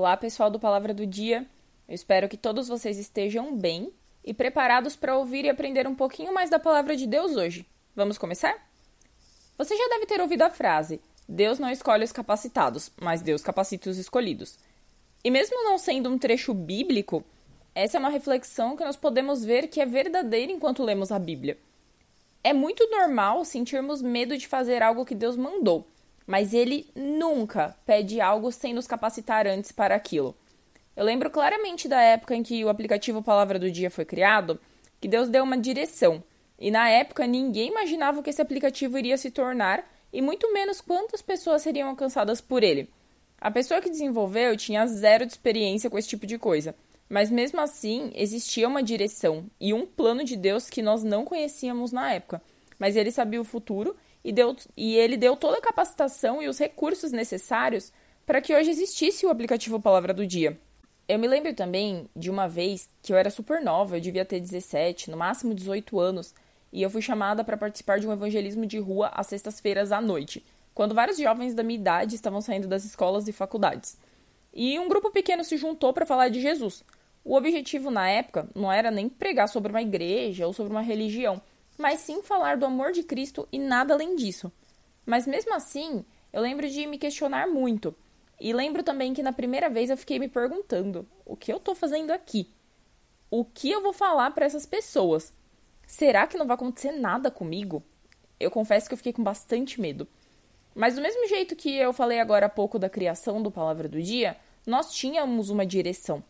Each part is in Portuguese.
Olá, pessoal do Palavra do Dia. Eu espero que todos vocês estejam bem e preparados para ouvir e aprender um pouquinho mais da palavra de Deus hoje. Vamos começar? Você já deve ter ouvido a frase: Deus não escolhe os capacitados, mas Deus capacita os escolhidos. E mesmo não sendo um trecho bíblico, essa é uma reflexão que nós podemos ver que é verdadeira enquanto lemos a Bíblia. É muito normal sentirmos medo de fazer algo que Deus mandou mas ele nunca pede algo sem nos capacitar antes para aquilo. Eu lembro claramente da época em que o aplicativo Palavra do Dia foi criado, que Deus deu uma direção, e na época ninguém imaginava que esse aplicativo iria se tornar e muito menos quantas pessoas seriam alcançadas por ele. A pessoa que desenvolveu tinha zero de experiência com esse tipo de coisa, mas mesmo assim existia uma direção e um plano de Deus que nós não conhecíamos na época, mas ele sabia o futuro e, deu, e ele deu toda a capacitação e os recursos necessários para que hoje existisse o aplicativo Palavra do Dia. Eu me lembro também de uma vez que eu era super nova, eu devia ter 17, no máximo 18 anos, e eu fui chamada para participar de um evangelismo de rua às sextas-feiras à noite, quando vários jovens da minha idade estavam saindo das escolas e faculdades. E um grupo pequeno se juntou para falar de Jesus. O objetivo na época não era nem pregar sobre uma igreja ou sobre uma religião, mas sim falar do amor de Cristo e nada além disso. Mas mesmo assim, eu lembro de me questionar muito. E lembro também que na primeira vez eu fiquei me perguntando: o que eu estou fazendo aqui? O que eu vou falar para essas pessoas? Será que não vai acontecer nada comigo? Eu confesso que eu fiquei com bastante medo. Mas do mesmo jeito que eu falei agora há pouco da criação do Palavra do Dia, nós tínhamos uma direção.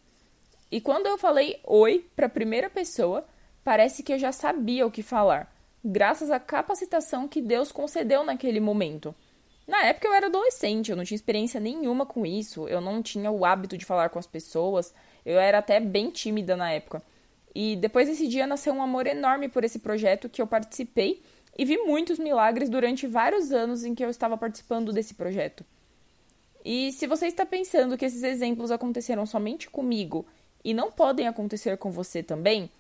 E quando eu falei oi para a primeira pessoa, Parece que eu já sabia o que falar, graças à capacitação que Deus concedeu naquele momento. Na época eu era adolescente, eu não tinha experiência nenhuma com isso, eu não tinha o hábito de falar com as pessoas, eu era até bem tímida na época. E depois desse dia nasceu um amor enorme por esse projeto que eu participei e vi muitos milagres durante vários anos em que eu estava participando desse projeto. E se você está pensando que esses exemplos aconteceram somente comigo e não podem acontecer com você também,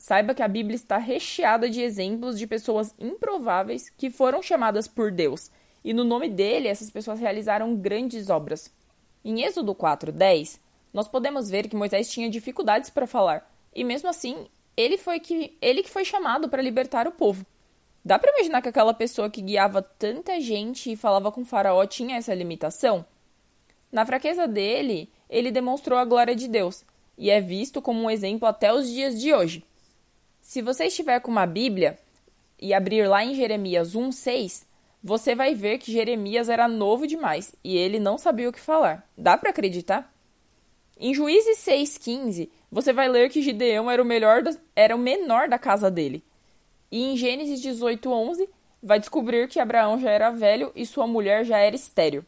Saiba que a Bíblia está recheada de exemplos de pessoas improváveis que foram chamadas por Deus, e no nome dele essas pessoas realizaram grandes obras. Em Êxodo 4:10, nós podemos ver que Moisés tinha dificuldades para falar, e mesmo assim, ele foi que ele que foi chamado para libertar o povo. Dá para imaginar que aquela pessoa que guiava tanta gente e falava com Faraó tinha essa limitação? Na fraqueza dele, ele demonstrou a glória de Deus e é visto como um exemplo até os dias de hoje. Se você estiver com uma Bíblia e abrir lá em Jeremias 1:6, você vai ver que Jeremias era novo demais e ele não sabia o que falar. Dá para acreditar? Em Juízes 6:15, você vai ler que Gideão era o melhor da, era o menor da casa dele. E em Gênesis 18:11, vai descobrir que Abraão já era velho e sua mulher já era estéril.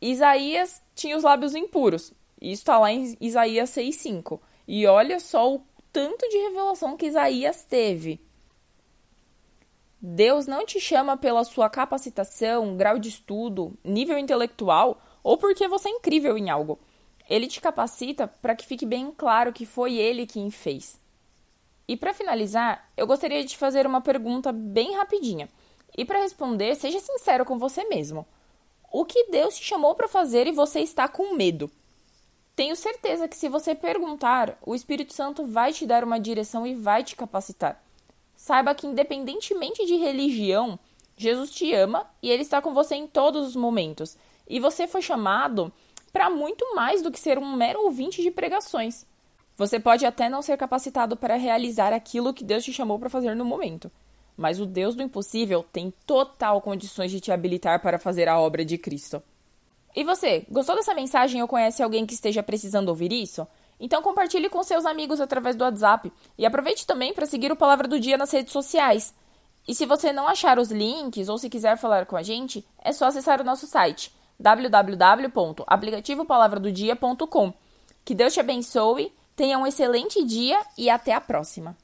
Isaías tinha os lábios impuros. Isso está lá em Isaías 6:5. E olha só o tanto de revelação que Isaías teve. Deus não te chama pela sua capacitação, grau de estudo, nível intelectual ou porque você é incrível em algo. Ele te capacita para que fique bem claro que foi ele quem fez. E para finalizar, eu gostaria de te fazer uma pergunta bem rapidinha. E para responder, seja sincero com você mesmo. O que Deus te chamou para fazer e você está com medo? Tenho certeza que se você perguntar, o Espírito Santo vai te dar uma direção e vai te capacitar. Saiba que, independentemente de religião, Jesus te ama e ele está com você em todos os momentos. E você foi chamado para muito mais do que ser um mero ouvinte de pregações. Você pode até não ser capacitado para realizar aquilo que Deus te chamou para fazer no momento, mas o Deus do impossível tem total condições de te habilitar para fazer a obra de Cristo. E você, gostou dessa mensagem ou conhece alguém que esteja precisando ouvir isso? Então compartilhe com seus amigos através do WhatsApp e aproveite também para seguir o Palavra do Dia nas redes sociais. E se você não achar os links ou se quiser falar com a gente, é só acessar o nosso site www.aplicativopalavradodia.com. Que Deus te abençoe, tenha um excelente dia e até a próxima.